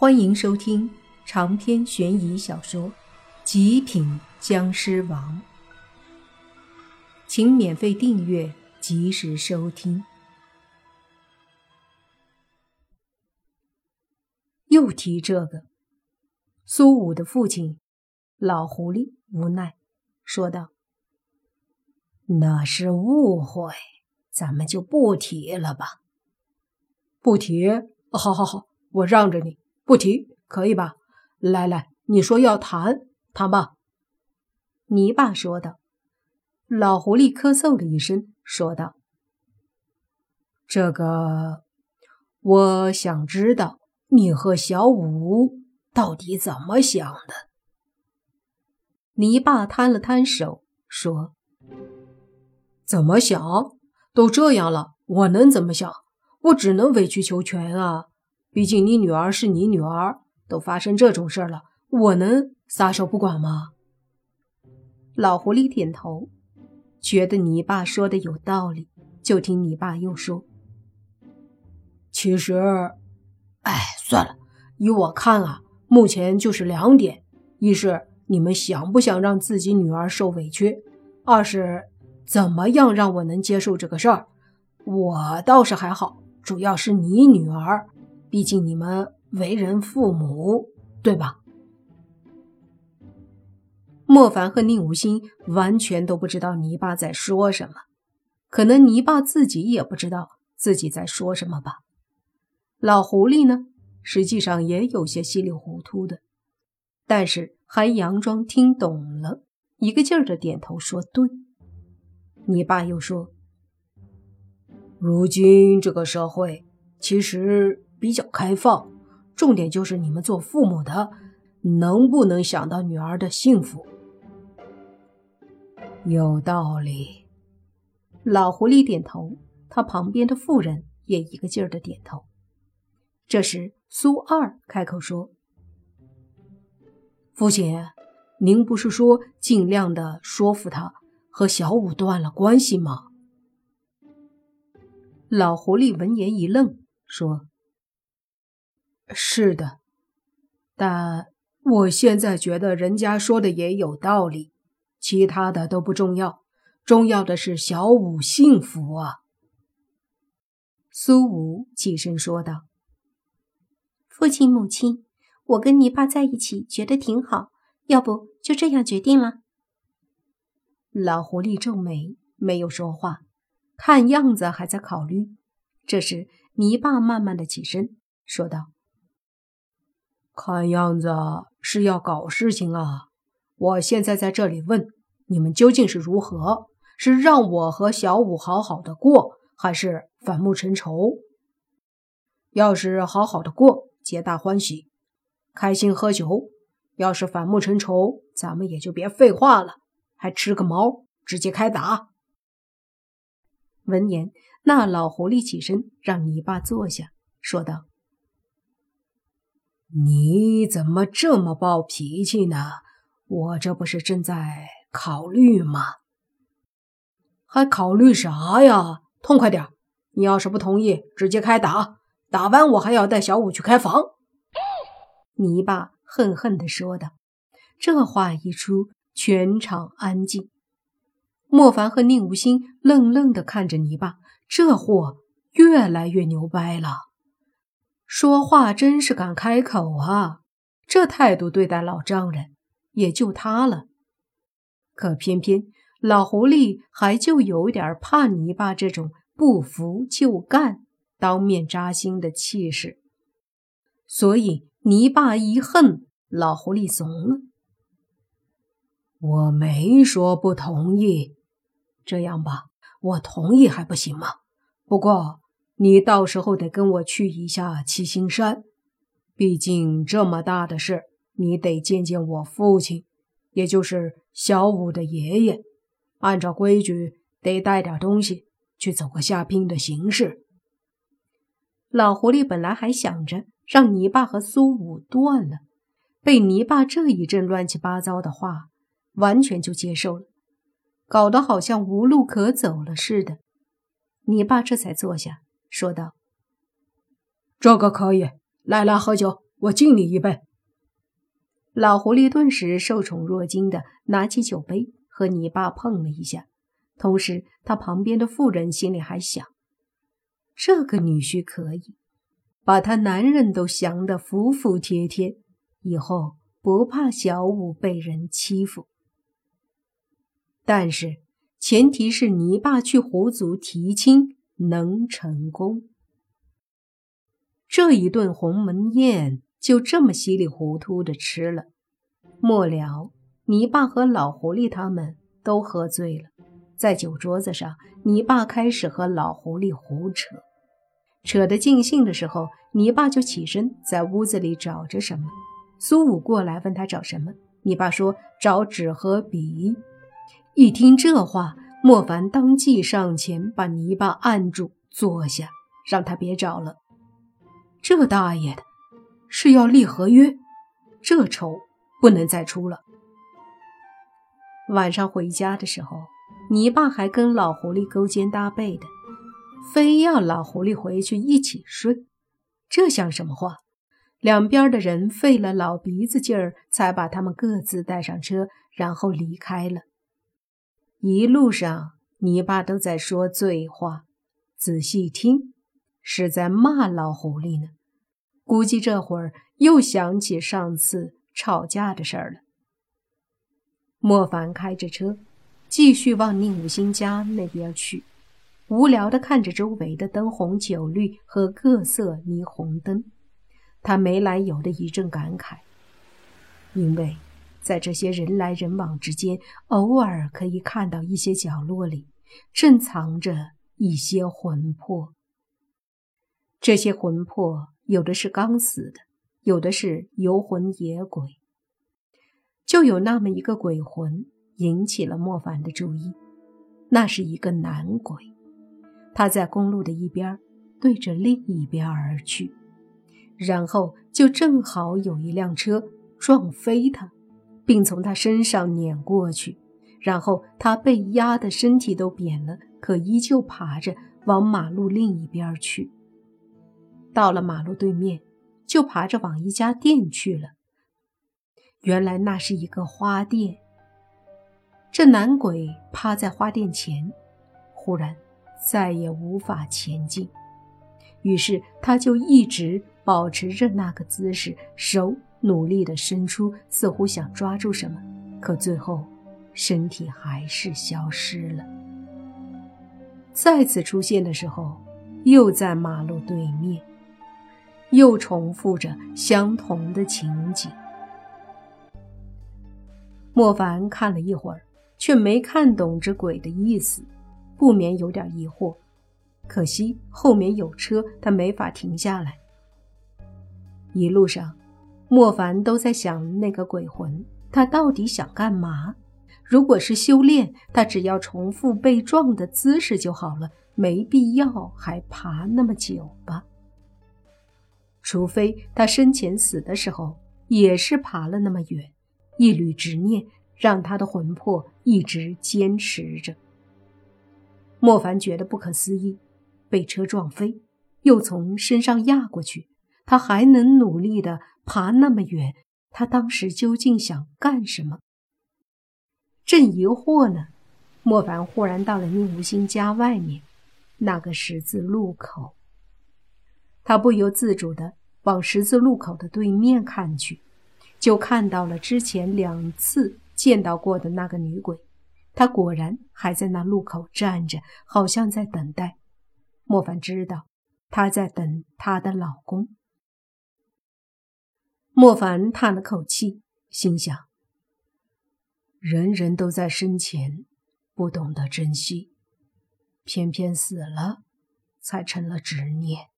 欢迎收听长篇悬疑小说《极品僵尸王》，请免费订阅，及时收听。又提这个，苏武的父亲老狐狸无奈说道：“那是误会，咱们就不提了吧。不提，好好好，我让着你。”不提可以吧？来来，你说要谈谈吧。泥巴说道。老狐狸咳嗽了一声，说道：“这个，我想知道你和小五到底怎么想的。”泥巴摊了摊手，说：“怎么想？都这样了，我能怎么想？我只能委曲求全啊。”毕竟你女儿是你女儿，都发生这种事了，我能撒手不管吗？老狐狸点头，觉得你爸说的有道理，就听你爸又说：“其实，哎，算了，依我看啊，目前就是两点：一是你们想不想让自己女儿受委屈；二是怎么样让我能接受这个事儿。我倒是还好，主要是你女儿。”毕竟你们为人父母，对吧？莫凡和宁无心完全都不知道泥巴在说什么，可能泥巴自己也不知道自己在说什么吧。老狐狸呢，实际上也有些稀里糊涂的，但是还佯装听懂了，一个劲儿的点头说：“对。”泥巴又说：“如今这个社会，其实……”比较开放，重点就是你们做父母的能不能想到女儿的幸福？有道理。老狐狸点头，他旁边的妇人也一个劲儿的点头。这时，苏二开口说：“父亲，您不是说尽量的说服他和小五断了关系吗？”老狐狸闻言一愣，说。是的，但我现在觉得人家说的也有道理，其他的都不重要，重要的是小五幸福啊。苏武起身说道：“父亲母亲，我跟你爸在一起觉得挺好，要不就这样决定了。”老狐狸皱眉，没有说话，看样子还在考虑。这时，泥巴慢慢的起身说道。看样子是要搞事情啊！我现在在这里问你们究竟是如何？是让我和小五好好的过，还是反目成仇？要是好好的过，皆大欢喜，开心喝酒；要是反目成仇，咱们也就别废话了，还吃个毛，直接开打！闻言，那老狐狸起身让泥巴坐下，说道。你怎么这么暴脾气呢？我这不是正在考虑吗？还考虑啥呀？痛快点！你要是不同意，直接开打，打完我还要带小五去开房。泥巴恨恨地说道。这话一出，全场安静。莫凡和宁无心愣愣地看着泥巴，这货越来越牛掰了。说话真是敢开口啊！这态度对待老丈人，也就他了。可偏偏老狐狸还就有点怕泥巴这种不服就干、当面扎心的气势。所以泥巴一恨，老狐狸怂了。我没说不同意，这样吧，我同意还不行吗？不过。你到时候得跟我去一下七星山，毕竟这么大的事，你得见见我父亲，也就是小五的爷爷。按照规矩，得带点东西去走个下聘的形式。老狐狸本来还想着让泥巴和苏武断了，被泥巴这一阵乱七八糟的话，完全就接受了，搞得好像无路可走了似的。泥巴这才坐下。说道：“这个可以，来来喝酒，我敬你一杯。老狐狸顿时受宠若惊的拿起酒杯和泥巴碰了一下，同时他旁边的妇人心里还想：这个女婿可以，把他男人都降得服服帖帖，以后不怕小五被人欺负。但是前提是泥巴去狐族提亲能成功。这一顿鸿门宴就这么稀里糊涂的吃了，末了，泥巴和老狐狸他们都喝醉了，在酒桌子上，泥巴开始和老狐狸胡扯，扯得尽兴的时候，泥巴就起身在屋子里找着什么。苏武过来问他找什么，泥巴说找纸和笔。一听这话，莫凡当即上前把泥巴按住，坐下，让他别找了。这大爷的，是要立合约，这仇不能再出了。晚上回家的时候，泥巴还跟老狐狸勾肩搭背的，非要老狐狸回去一起睡，这像什么话？两边的人费了老鼻子劲儿，才把他们各自带上车，然后离开了。一路上，泥巴都在说醉话，仔细听。是在骂老狐狸呢，估计这会儿又想起上次吵架的事儿了。莫凡开着车，继续往宁武星家那边去，无聊的看着周围的灯红酒绿和各色霓虹灯，他没来由的一阵感慨，因为在这些人来人往之间，偶尔可以看到一些角落里正藏着一些魂魄。这些魂魄，有的是刚死的，有的是游魂野鬼。就有那么一个鬼魂引起了莫凡的注意，那是一个男鬼，他在公路的一边对着另一边而去，然后就正好有一辆车撞飞他，并从他身上碾过去，然后他被压的身体都扁了，可依旧爬着往马路另一边去。到了马路对面，就爬着往一家店去了。原来那是一个花店。这男鬼趴在花店前，忽然再也无法前进，于是他就一直保持着那个姿势，手努力地伸出，似乎想抓住什么，可最后身体还是消失了。再次出现的时候，又在马路对面。又重复着相同的情景。莫凡看了一会儿，却没看懂这鬼的意思，不免有点疑惑。可惜后面有车，他没法停下来。一路上，莫凡都在想那个鬼魂，他到底想干嘛？如果是修炼，他只要重复被撞的姿势就好了，没必要还爬那么久吧。除非他生前死的时候也是爬了那么远，一缕执念让他的魂魄一直坚持着。莫凡觉得不可思议，被车撞飞，又从身上压过去，他还能努力的爬那么远，他当时究竟想干什么？正疑惑呢，莫凡忽然到了宁无心家外面那个十字路口，他不由自主的。往十字路口的对面看去，就看到了之前两次见到过的那个女鬼。她果然还在那路口站着，好像在等待。莫凡知道她在等她的老公。莫凡叹了口气，心想：人人都在生前不懂得珍惜，偏偏死了才成了执念。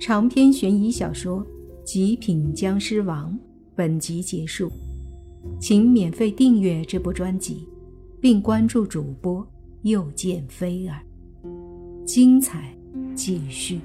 长篇悬疑小说《极品僵尸王》本集结束，请免费订阅这部专辑，并关注主播又见菲儿，精彩继续。